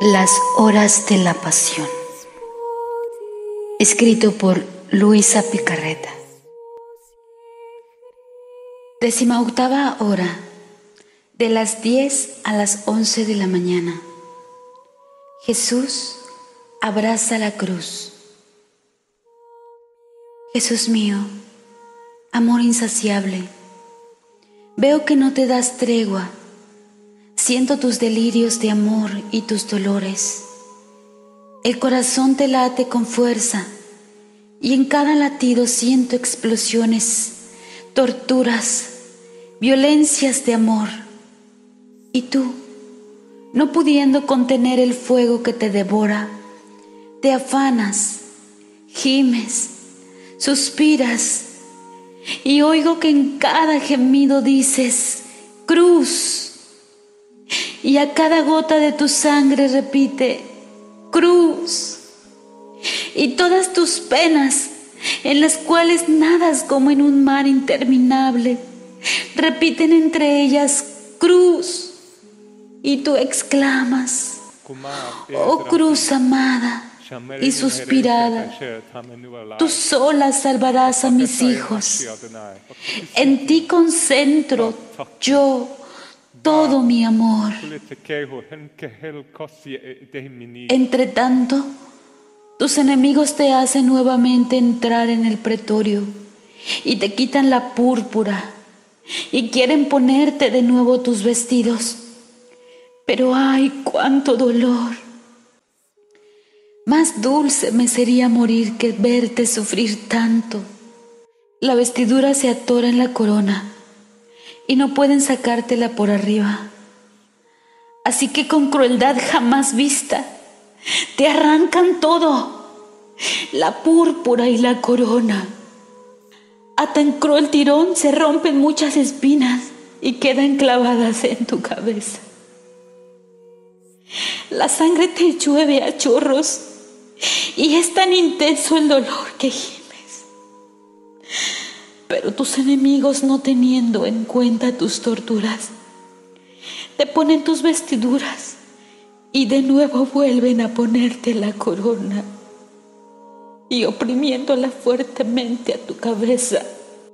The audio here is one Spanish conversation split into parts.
Las horas de la pasión. Escrito por Luisa Picarreta. Décima octava hora, de las 10 a las 11 de la mañana. Jesús abraza la cruz. Jesús mío, amor insaciable, veo que no te das tregua Siento tus delirios de amor y tus dolores. El corazón te late con fuerza y en cada latido siento explosiones, torturas, violencias de amor. Y tú, no pudiendo contener el fuego que te devora, te afanas, gimes, suspiras y oigo que en cada gemido dices, cruz y a cada gota de tu sangre repite, cruz. Y todas tus penas, en las cuales nadas como en un mar interminable, repiten entre ellas, cruz. Y tú exclamas, oh cruz amada y suspirada, tú sola salvarás a mis hijos. En ti concentro yo todo mi amor. Entre tanto, tus enemigos te hacen nuevamente entrar en el pretorio y te quitan la púrpura y quieren ponerte de nuevo tus vestidos. Pero ay, cuánto dolor. Más dulce me sería morir que verte sufrir tanto. La vestidura se atora en la corona y no pueden sacártela por arriba. Así que con crueldad jamás vista, te arrancan todo, la púrpura y la corona. A tan cruel tirón se rompen muchas espinas y quedan clavadas en tu cabeza. La sangre te llueve a chorros y es tan intenso el dolor que pero tus enemigos, no teniendo en cuenta tus torturas, te ponen tus vestiduras y de nuevo vuelven a ponerte la corona y oprimiéndola fuertemente a tu cabeza,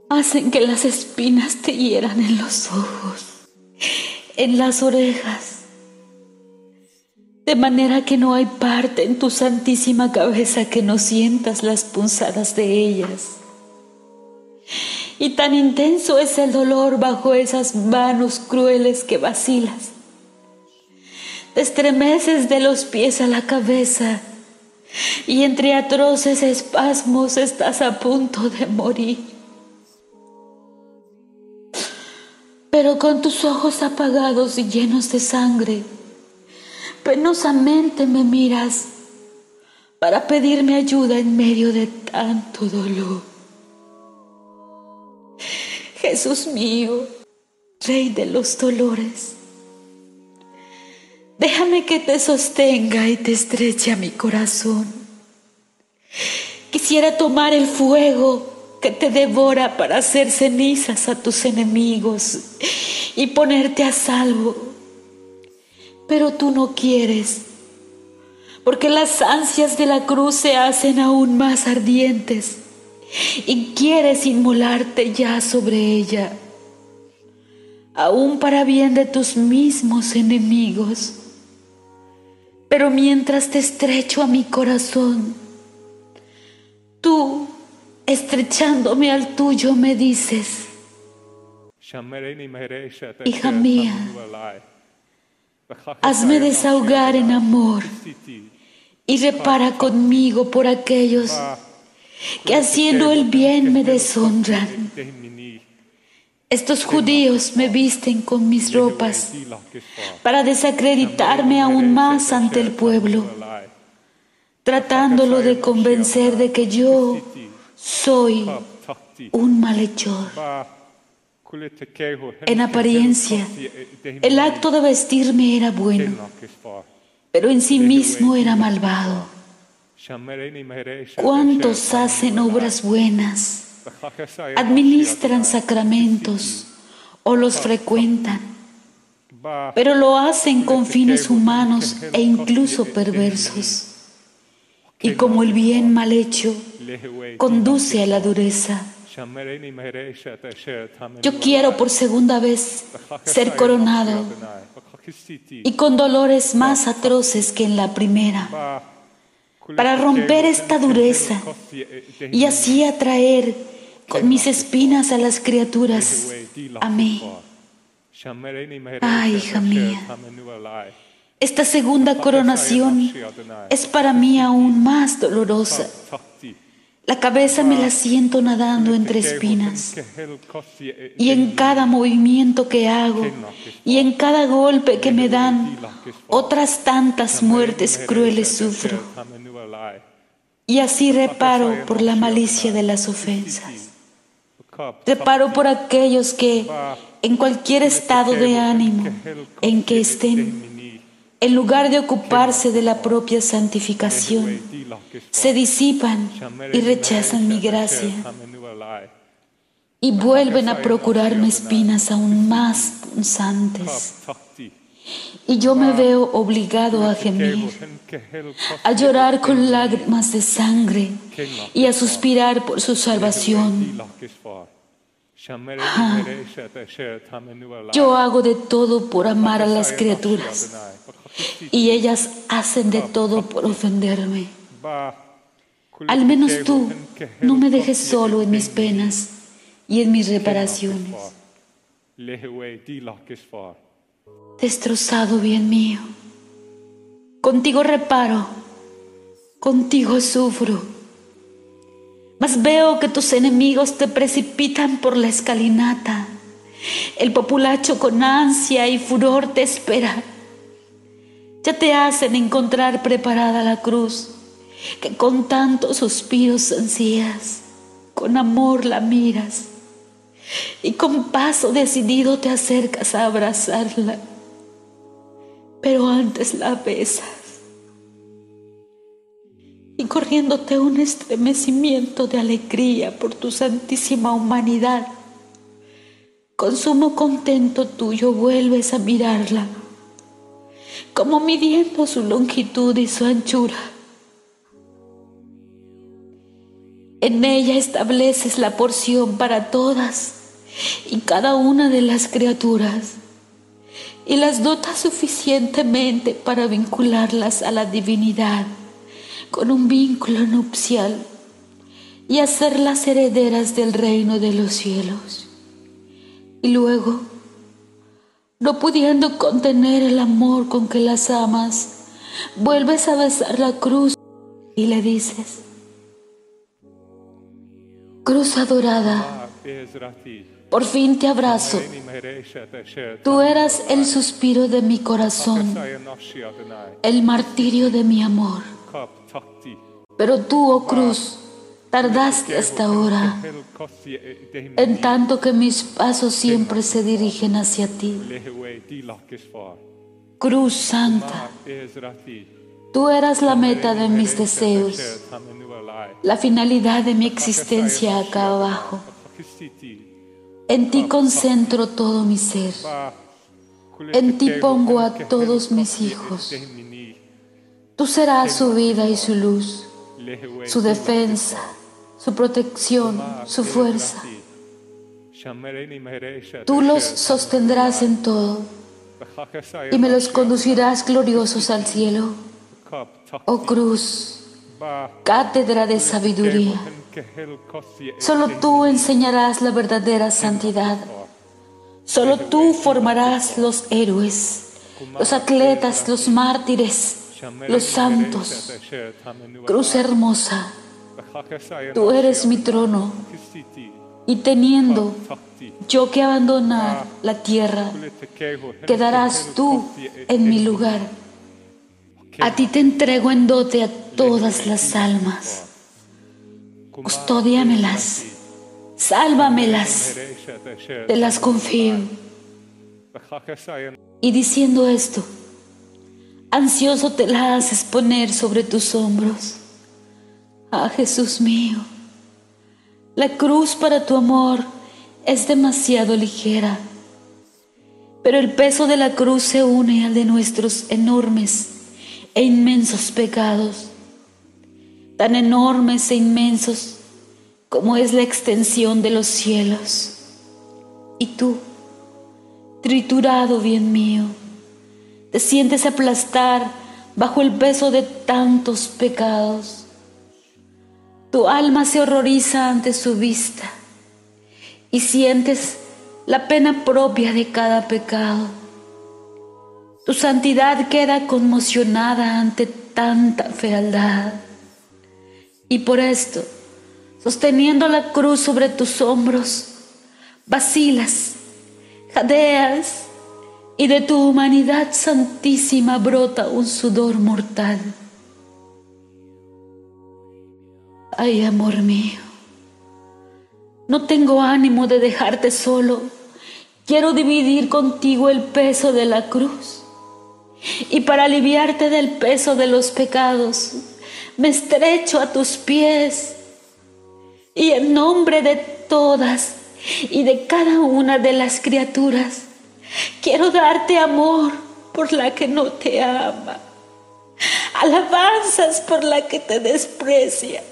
hacen que las espinas te hieran en los ojos, en las orejas, de manera que no hay parte en tu santísima cabeza que no sientas las punzadas de ellas y tan intenso es el dolor bajo esas manos crueles que vacilas. Te estremeces de los pies a la cabeza y entre atroces espasmos estás a punto de morir. Pero con tus ojos apagados y llenos de sangre, penosamente me miras para pedirme ayuda en medio de tanto dolor. Jesús mío, Rey de los dolores, déjame que te sostenga y te estreche a mi corazón. Quisiera tomar el fuego que te devora para hacer cenizas a tus enemigos y ponerte a salvo. Pero tú no quieres, porque las ansias de la cruz se hacen aún más ardientes y quieres inmolarte ya sobre ella, aún para bien de tus mismos enemigos. Pero mientras te estrecho a mi corazón, tú, estrechándome al tuyo, me dices, hija mía, hazme desahogar en amor y repara conmigo por aquellos que haciendo el bien me deshonran. Estos judíos me visten con mis ropas para desacreditarme aún más ante el pueblo, tratándolo de convencer de que yo soy un malhechor. En apariencia, el acto de vestirme era bueno, pero en sí mismo era malvado. ¿Cuántos hacen obras buenas? Administran sacramentos o los frecuentan. pero lo hacen con fines humanos e incluso perversos. Y como el bien mal hecho conduce a la dureza, yo quiero por segunda vez ser coronado y con dolores más atroces que en la primera, para romper esta dureza y así atraer con mis espinas a las criaturas. A mí. Ay, hija mía, esta segunda coronación es para mí aún más dolorosa. La cabeza me la siento nadando entre espinas. Y en cada movimiento que hago y en cada golpe que me dan, otras tantas muertes crueles sufro. Y así reparo por la malicia de las ofensas. Reparo por aquellos que, en cualquier estado de ánimo en que estén, en lugar de ocuparse de la propia santificación, se disipan y rechazan mi gracia. y vuelven a procurarme espinas aún más punzantes. Y yo me veo obligado a gemir, a llorar con lágrimas de sangre y a suspirar por su salvación. Ah, yo hago de todo por amar a las criaturas y ellas hacen de todo por ofenderme. Al menos tú no me dejes solo en mis penas y en mis reparaciones. Destrozado bien mío, contigo reparo, contigo sufro, mas veo que tus enemigos te precipitan por la escalinata. El populacho con ansia y furor te espera. Ya te hacen encontrar preparada la cruz, que con tantos suspiros ansías, con amor la miras. Y con paso decidido te acercas a abrazarla, pero antes la besas y corriéndote un estremecimiento de alegría por tu santísima humanidad, con sumo contento tuyo vuelves a mirarla como midiendo su longitud y su anchura. En ella estableces la porción para todas y cada una de las criaturas y las dotas suficientemente para vincularlas a la divinidad con un vínculo nupcial y hacerlas herederas del reino de los cielos. Y luego, no pudiendo contener el amor con que las amas, vuelves a besar la cruz y le dices, Cruz adorada, por fin te abrazo. Tú eras el suspiro de mi corazón, el martirio de mi amor. Pero tú, oh cruz, Tardaste hasta ahora, en tanto que mis pasos siempre se dirigen hacia ti. Cruz Santa, tú eras la meta de mis deseos, la finalidad de mi existencia acá abajo. En ti concentro todo mi ser. En ti pongo a todos mis hijos. Tú serás su vida y su luz, su defensa, su protección, su fuerza. Tú los sostendrás en todo y me los conducirás gloriosos al cielo. Oh cruz, cátedra de sabiduría. Solo tú enseñarás la verdadera santidad. Solo tú formarás los héroes, los atletas, los mártires, los santos. Cruz hermosa Tú eres mi trono y teniendo yo que abandonar la tierra, quedarás tú en mi lugar. A ti te entrego en dote a todas las almas. Custódiamelas, sálvamelas, te las confío. Y diciendo esto, ansioso te las haces poner sobre tus hombros Ah, Jesús mío, la cruz para tu amor es demasiado ligera. pero el peso de la cruz se une al de nuestros enormes e inmensos pecados, tan enormes e inmensos como es la extensión de los cielos. Y tú, triturado bien mío, te sientes aplastar bajo el peso de tantos pecados. Tu alma se horroriza ante su vista y sientes la pena propia de cada pecado. Tu santidad queda conmocionada ante tanta fealdad. Y por esto, sosteniendo la cruz sobre tus hombros, vacilas, jadeas, y de tu humanidad santísima brota un sudor mortal. Ay, amor mío, no tengo ánimo de dejarte solo. Quiero dividir contigo el peso de la cruz. Y para aliviarte del peso de los pecados, me estrecho a tus pies. Y en nombre de todas y de cada una de las criaturas, quiero darte amor por la que no te ama, alabanzas por la que te desprecia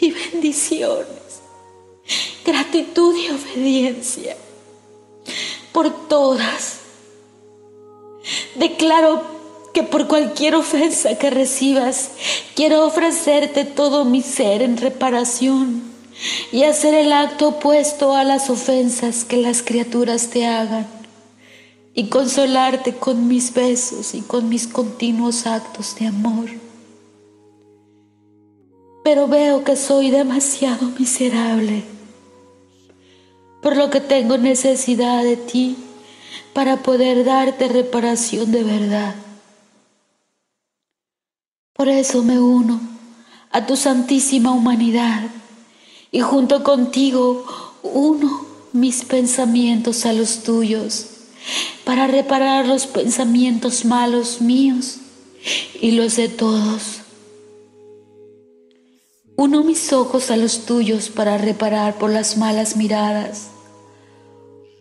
y bendiciones, gratitud y obediencia por todas. Declaro que por cualquier ofensa que recibas, quiero ofrecerte todo mi ser en reparación y hacer el acto opuesto a las ofensas que las criaturas te hagan y consolarte con mis besos y con mis continuos actos de amor. Pero veo que soy demasiado miserable, por lo que tengo necesidad de ti para poder darte reparación de verdad. Por eso me uno a tu santísima humanidad y junto contigo uno mis pensamientos a los tuyos para reparar los pensamientos malos míos y los de todos. Uno mis ojos a los tuyos para reparar por las malas miradas.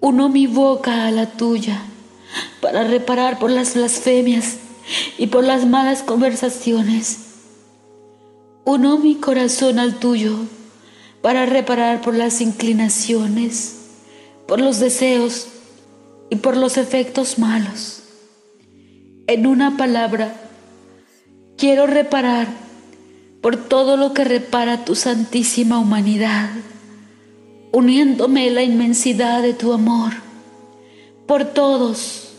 Uno mi boca a la tuya para reparar por las blasfemias y por las malas conversaciones. Uno mi corazón al tuyo para reparar por las inclinaciones, por los deseos y por los efectos malos. En una palabra, quiero reparar por todo lo que repara tu santísima humanidad, uniéndome la inmensidad de tu amor por todos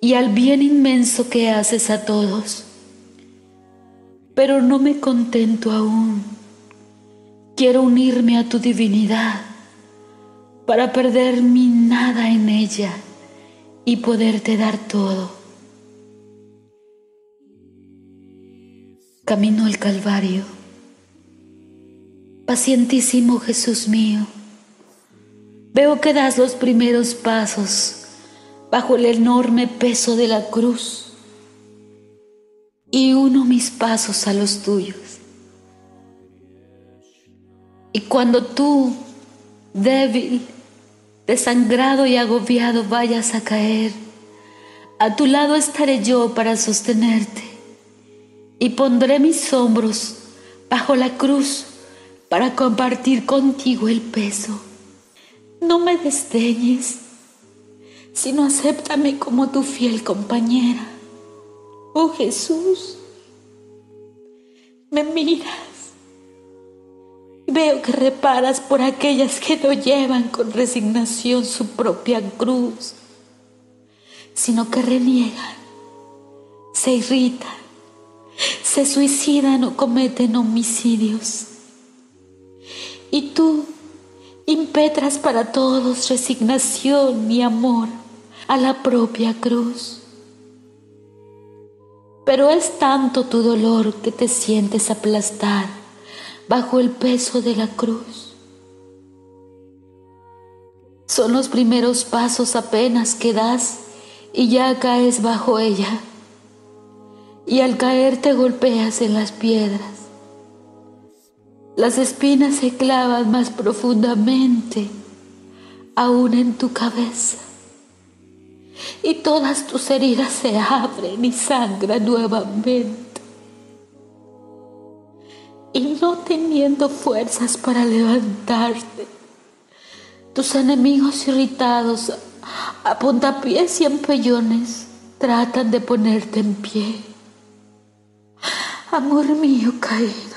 y al bien inmenso que haces a todos. Pero no me contento aún. Quiero unirme a tu divinidad para perder mi nada en ella y poderte dar todo. Camino al Calvario. Pacientísimo Jesús mío, veo que das los primeros pasos bajo el enorme peso de la cruz y uno mis pasos a los tuyos. Y cuando tú, débil, desangrado y agobiado, vayas a caer, a tu lado estaré yo para sostenerte y pondré mis hombros bajo la cruz para compartir contigo el peso. No me desdeñes sino acéptame como tu fiel compañera. Oh Jesús, me miras. Veo que reparas por aquellas que no llevan con resignación su propia cruz, sino que reniegan, se irritan, se suicidan o cometen homicidios. Y tú impetras para todos resignación y amor a la propia cruz. Pero es tanto tu dolor que te sientes aplastar bajo el peso de la cruz. Son los primeros pasos apenas que das y ya caes bajo ella. Y al caer te golpeas en las piedras. Las espinas se clavan más profundamente aún en tu cabeza y todas tus heridas se abren y sangran nuevamente. Y no teniendo fuerzas para levantarte, tus enemigos irritados a puntapiés y empellones tratan de ponerte en pie. Amor mío caído,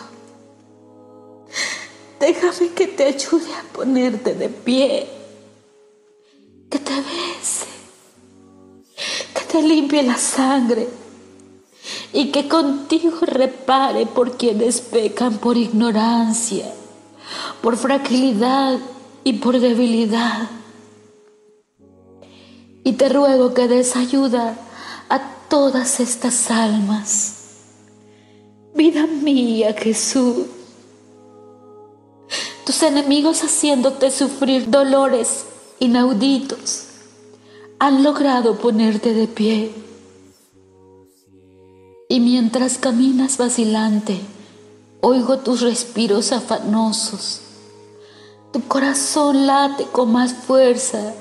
déjame que te ayude a ponerte de pie, que te bese, te limpie la sangre y que contigo repare por quienes pecan por ignorancia, por fragilidad y por debilidad. Y te ruego que des ayuda a todas estas almas. Vida mía, Jesús. Tus enemigos haciéndote sufrir dolores inauditos han logrado ponerte de pie. Y mientras caminas vacilante, oigo tus respiros afanosos. Tu corazón late con más fuerza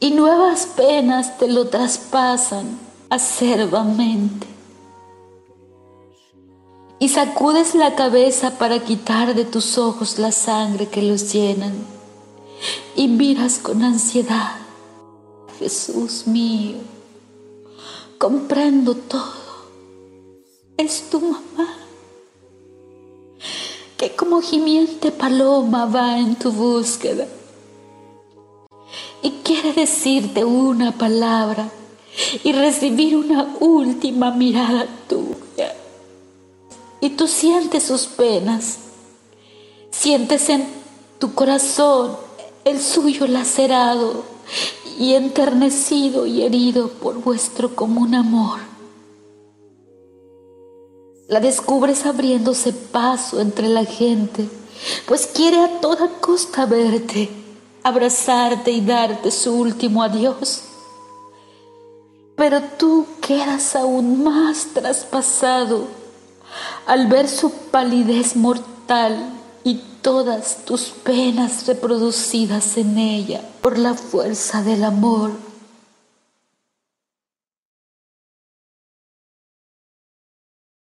y nuevas penas te lo traspasan acerbamente. Y sacudes la cabeza para quitar de tus ojos la sangre que los llenan. Y miras con ansiedad, Jesús mío, comprendo todo. Es tu mamá, que como gimiente paloma va en tu búsqueda y quiere decirte una palabra y recibir una última mirada tuya. Y tú sientes sus penas, sientes en tu corazón el suyo lacerado y enternecido y herido por vuestro común amor. La descubres abriéndose paso entre la gente, pues quiere a toda costa verte abrazarte y darte su último adiós. Pero tú quedas aún más traspasado al ver su palidez mortal y todas tus penas reproducidas en ella por la fuerza del amor.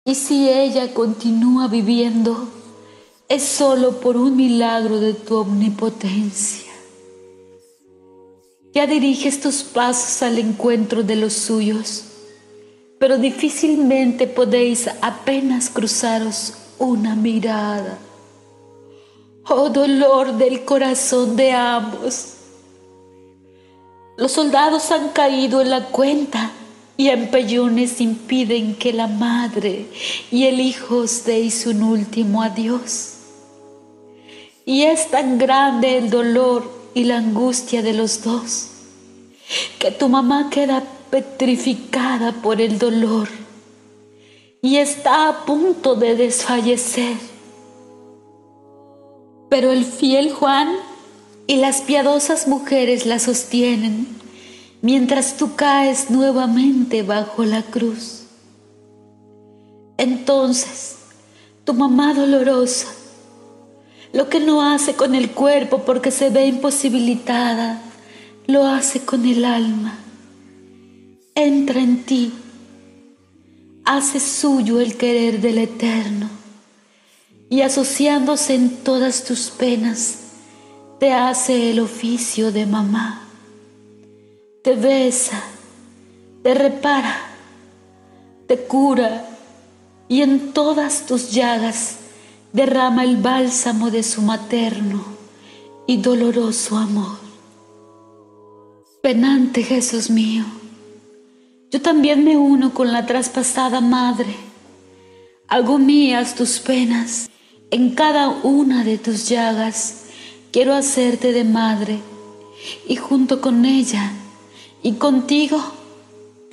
Y si ella continúa viviendo, es solo por un milagro de tu omnipotencia. Ya diriges tus pasos al encuentro de los suyos, pero difícilmente podéis apenas cruzaros una mirada. Oh dolor del corazón de ambos. Los soldados han caído en la cuenta y empellones impiden que la madre y el hijo os deis un último adiós. Y es tan grande el dolor y la angustia de los dos, que tu mamá queda petrificada por el dolor y está a punto de desfallecer. Pero el fiel Juan y las piadosas mujeres la sostienen mientras tú caes nuevamente bajo la cruz. Entonces, tu mamá dolorosa lo que no hace con el cuerpo porque se ve imposibilitada, lo hace con el alma. Entra en ti, hace suyo el querer del Eterno y asociándose en todas tus penas, te hace el oficio de mamá. Te besa, te repara, te cura y en todas tus llagas derrama el bálsamo de su materno y doloroso amor. Penante Jesús mío, yo también me uno con la traspasada madre. Hago mías tus penas, en cada una de tus llagas quiero hacerte de madre y junto con ella y contigo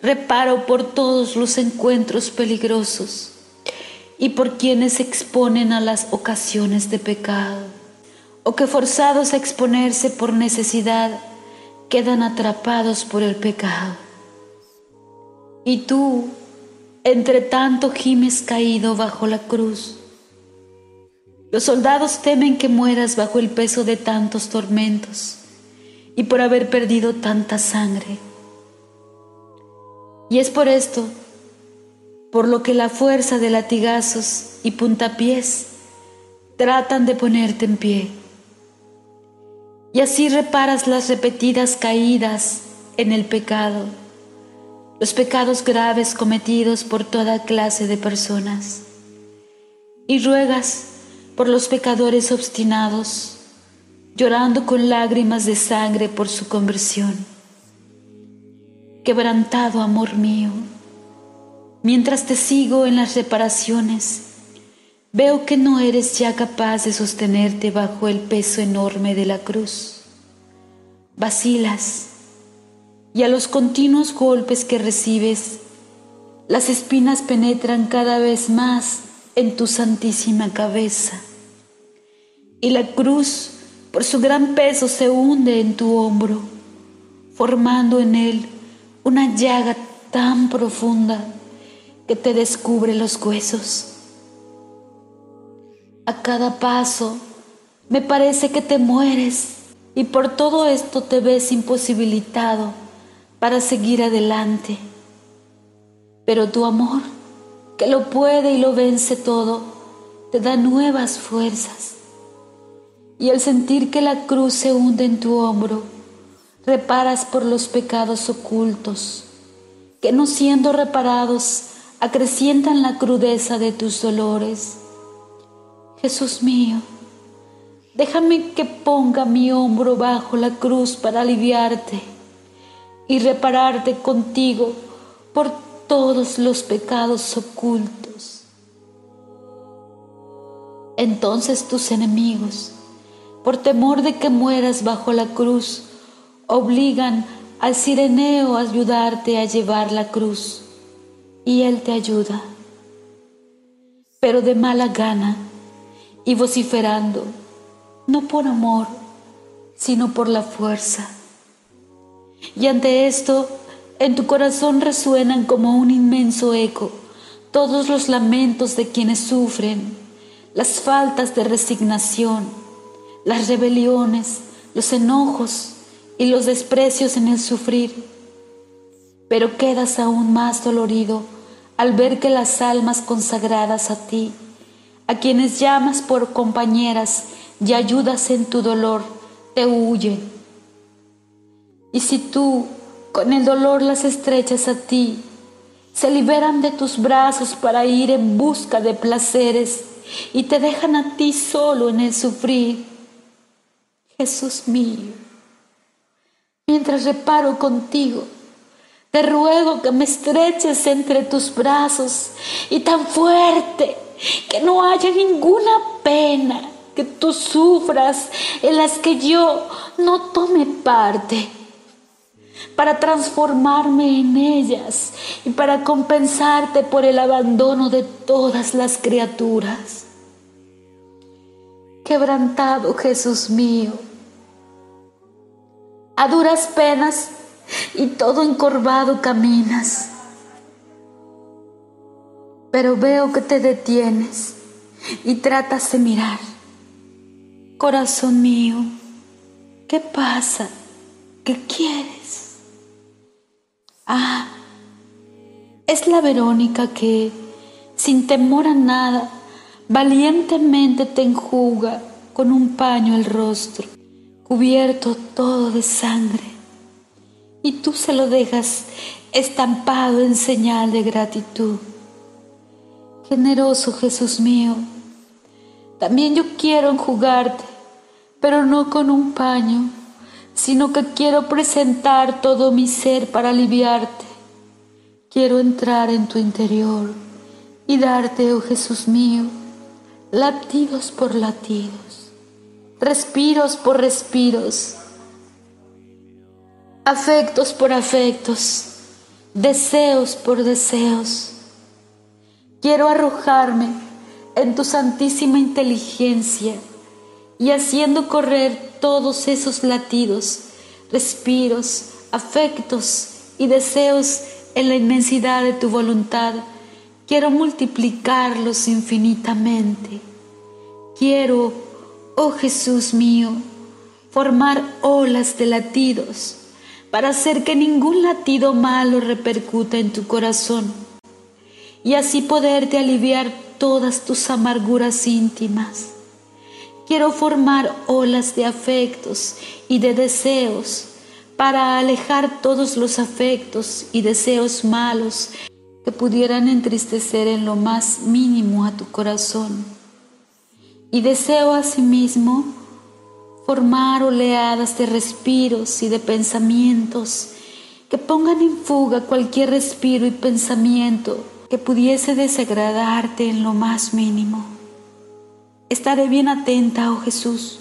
reparo por todos los encuentros peligrosos y por quienes se exponen a las ocasiones de pecado, o que forzados a exponerse por necesidad quedan atrapados por el pecado. Y tú, entre tanto, gimes caído bajo la cruz. Los soldados temen que mueras bajo el peso de tantos tormentos y por haber perdido tanta sangre. Y es por esto, por lo que la fuerza de latigazos y puntapiés tratan de ponerte en pie. Y así reparas las repetidas caídas en el pecado, los pecados graves cometidos por toda clase de personas. Y ruegas por los pecadores obstinados, llorando con lágrimas de sangre por su conversión. Quebrantado amor mío, mientras te sigo en las reparaciones, Veo que no eres ya capaz de sostenerte bajo el peso enorme de la cruz. Vacilas y a los continuos golpes que recibes, las espinas penetran cada vez más en tu santísima cabeza. Y la cruz, por su gran peso, se hunde en tu hombro, formando en él una llaga tan profunda que te descubre los huesos. A cada paso me parece que te mueres y por todo esto te ves imposibilitado para seguir adelante. Pero tu amor, que lo puede y lo vence todo, te da nuevas fuerzas. Y al sentir que la cruz se hunde en tu hombro, reparas por los pecados ocultos, que no siendo reparados acrecientan la crudeza de tus dolores Jesús mío, déjame que ponga mi hombro bajo la cruz para aliviarte y repararte contigo por todos los pecados ocultos. Entonces tus enemigos, por temor de que mueras bajo la cruz, obligan al sireneo a ayudarte a llevar la cruz, y él te ayuda. Pero de mala gana, y vociferando, no por amor, sino por la fuerza. Y ante esto, en tu corazón resuenan como un inmenso eco todos los lamentos de quienes sufren, las faltas de resignación, las rebeliones, los enojos y los desprecios en el sufrir. Pero quedas aún más dolorido al ver que las almas consagradas a ti a quienes llamas por compañeras y ayudas en tu dolor, te huyen. Y si tú con el dolor las estrechas a ti, se liberan de tus brazos para ir en busca de placeres y te dejan a ti solo en el sufrir. Jesús mío, mientras reparo contigo, te ruego que me estreches entre tus brazos y tan fuerte que no haya ninguna pena que tú sufras en las que yo no tome parte, para transformarme en ellas y para compensarte por el abandono de todas las criaturas. Quebrantado Jesús mío, a duras penas y todo encorvado caminas pero veo que te detienes y tratas de mirar. Corazón mío, ¿qué pasa? ¿Qué quieres? Ah, es la Verónica que, sin temor a nada, valientemente te enjuga con un paño el rostro, cubierto todo de sangre, y tú se lo dejas estampado en señal de gratitud. Generoso Jesús mío, también yo quiero enjugarte, pero no con un paño, sino que quiero presentar todo mi ser para aliviarte. Quiero entrar en tu interior y darte, oh Jesús mío, latidos por latidos, respiros por respiros, afectos por afectos, deseos por deseos Quiero arrojarme en tu santísima inteligencia y haciendo correr todos esos latidos, respiros, afectos y deseos en la inmensidad de tu voluntad, quiero multiplicarlos infinitamente. Quiero, oh Jesús mío, formar olas de latidos para hacer que ningún latido malo repercuta en tu corazón y así poderte aliviar todas tus amarguras íntimas. Quiero formar olas de afectos y de deseos para alejar todos los afectos y deseos malos que pudieran entristecer en lo más mínimo a tu corazón. Y deseo asimismo formar oleadas de respiros y de pensamientos que pongan en fuga cualquier respiro y pensamiento que pudiese desagradarte en lo más mínimo. Estaré bien atenta, oh Jesús,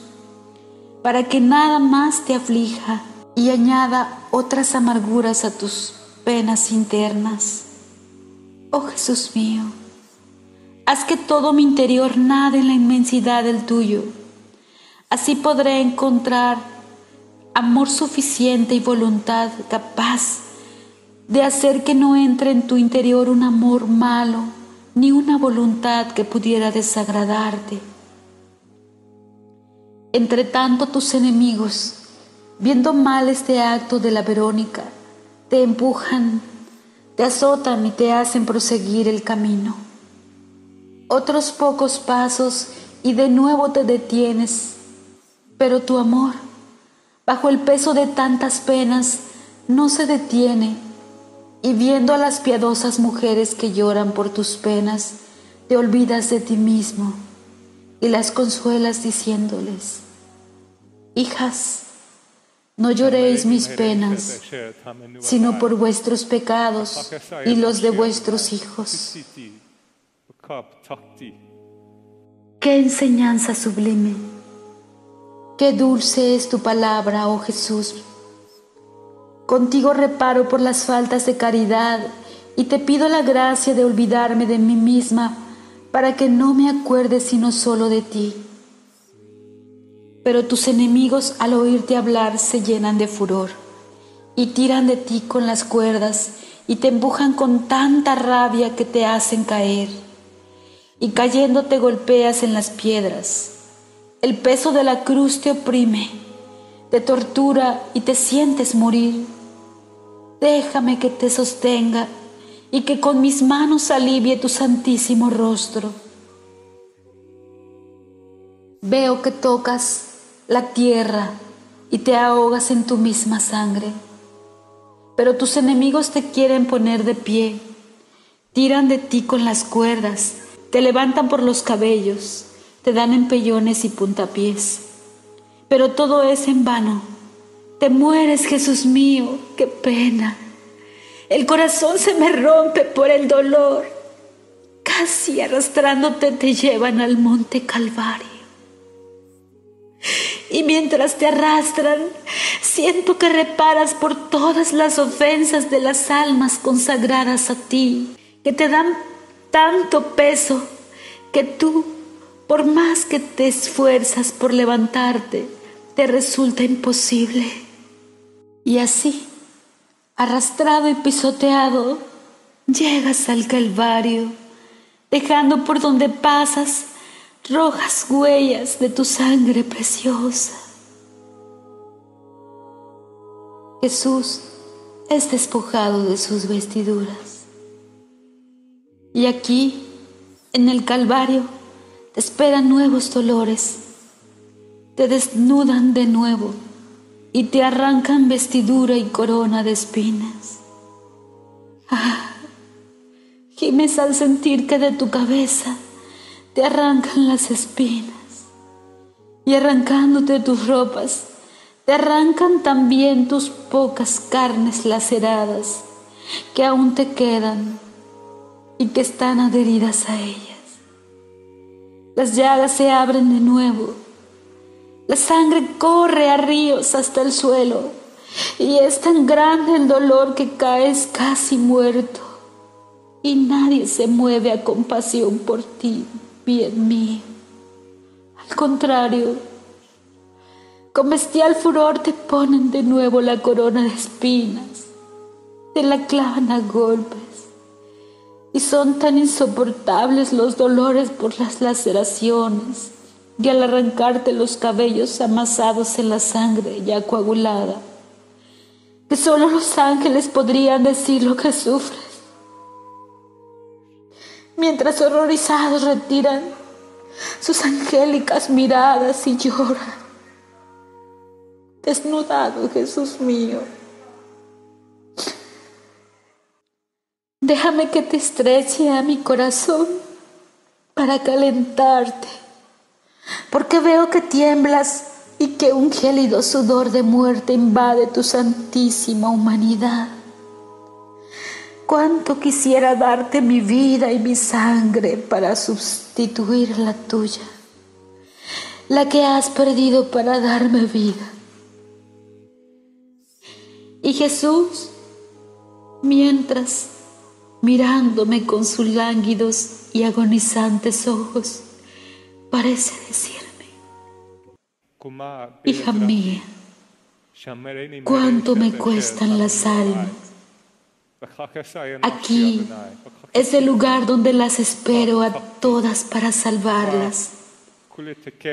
para que nada más te aflija y añada otras amarguras a tus penas internas. Oh Jesús mío, haz que todo mi interior nade en la inmensidad del tuyo. Así podré encontrar amor suficiente y voluntad capaz de hacer que no entre en tu interior un amor malo ni una voluntad que pudiera desagradarte. Entre tanto tus enemigos, viendo mal este acto de la Verónica, te empujan te azotan y te hacen proseguir el camino. Otros pocos pasos y de nuevo te detienes, pero tu amor, bajo el peso de tantas penas, no se detiene y viendo a las piadosas mujeres que lloran por tus penas, te olvidas de ti mismo y las consuelas diciéndoles, hijas, no lloréis mis penas, sino por vuestros pecados y los de vuestros hijos. Qué enseñanza sublime, qué dulce es tu palabra, oh Jesús. Contigo reparo por las faltas de caridad y te pido la gracia de olvidarme de mí misma para que no me acuerde sino solo de ti. Pero tus enemigos al oírte hablar se llenan de furor y tiran de ti con las cuerdas y te empujan con tanta rabia que te hacen caer. Y cayendo te golpeas en las piedras. El peso de la cruz te oprime, te tortura y te sientes morir. Déjame que te sostenga y que con mis manos alivie tu santísimo rostro. Veo que tocas la tierra y te ahogas en tu misma sangre. Pero tus enemigos te quieren poner de pie, tiran de ti con las cuerdas, te levantan por los cabellos, te dan empellones y puntapiés. Pero todo es en vano. Te mueres, Jesús mío, qué pena. El corazón se me rompe por el dolor. Casi arrastrándote te llevan al monte Calvario. Y mientras te arrastran, siento que reparas por todas las ofensas de las almas consagradas a ti, que te dan tanto peso que tú, por más que te esfuerzas por levantarte, te resulta imposible. Y así, arrastrado y pisoteado, llegas al Calvario, dejando por donde pasas rojas huellas de tu sangre preciosa. Jesús es despojado de sus vestiduras. Y aquí, en el Calvario, te esperan nuevos dolores. Te desnudan de nuevo y te arrancan vestidura y corona de espinas. Ah, gimes al sentir que de tu cabeza te arrancan las espinas y arrancándote tus ropas, te arrancan también tus pocas carnes laceradas que aún te quedan y que están adheridas a ellas. Las llagas se abren de nuevo, la sangre corre a ríos hasta el suelo. Y es tan grande el dolor que caes casi muerto. Y nadie se mueve a compasión por ti bien mío. Al contrario, con bestial furor te ponen de nuevo la corona de espinas, te la clavan a golpes, y son tan insoportables los dolores por las laceraciones, y al arrancarte los cabellos amasados en la sangre ya coagulada, que solo los ángeles podrían decir lo que sufres. Mientras horrorizados retiran sus angélicas miradas y lloran. Desnudado, Jesús mío. Déjame que te estreche a mi corazón para calentarte, porque veo que tiemblas y que un gélido sudor de muerte invade tu santísima humanidad. Cuánto quisiera darte mi vida y mi sangre para sustituir la tuya, la que has perdido para darme vida. Y Jesús, mientras mirándome con sus lánguidos y agonizantes ojos, parece decirme, Hija mía, cuánto me cuestan las almas. Aquí es el lugar donde las espero a todas para salvarlas,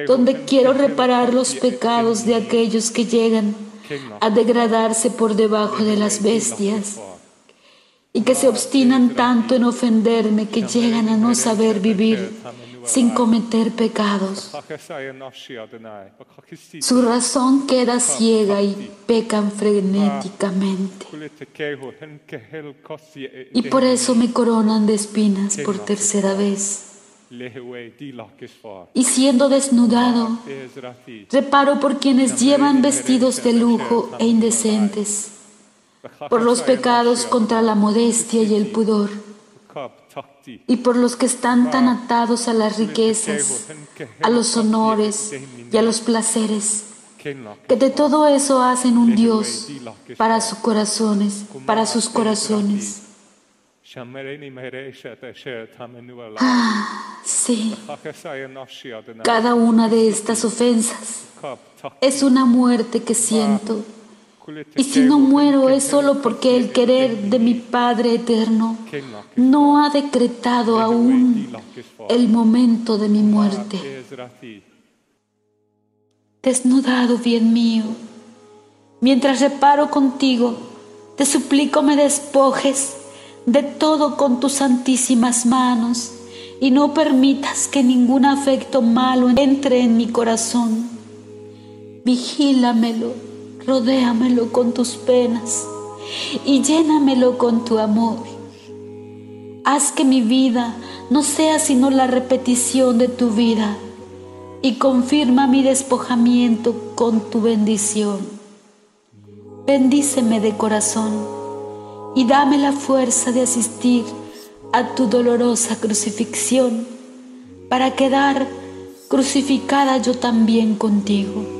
donde quiero reparar los pecados de aquellos que llegan a degradarse por debajo de las bestias y que se obstinan tanto en ofenderme que llegan a no saber vivir sin cometer pecados. Su razón queda ciega y pecan frenéticamente. Y por eso me coronan de espinas por tercera vez. Y siendo desnudado, reparo por quienes llevan vestidos de lujo e indecentes por los pecados contra la modestia y el pudor, y por los que están tan atados a las riquezas, a los honores y a los placeres, que de todo eso hacen un Dios para sus corazones, para sus corazones. Ah, sí. Cada una de estas ofensas es una muerte que siento y si no muero es solo porque el querer de mi Padre eterno no ha decretado aún el momento de mi muerte. Desnudado, bien mío, mientras reparo contigo, te suplico me despojes de todo con tus santísimas manos y no permitas que ningún afecto malo entre en mi corazón. Vigílamelo rodéamelo con tus penas y llénamelo con tu amor. Haz que mi vida no sea sino la repetición de tu vida y confirma mi despojamiento con tu bendición. Bendíceme de corazón y dame la fuerza de asistir a tu dolorosa crucifixión para quedar crucificada yo también contigo.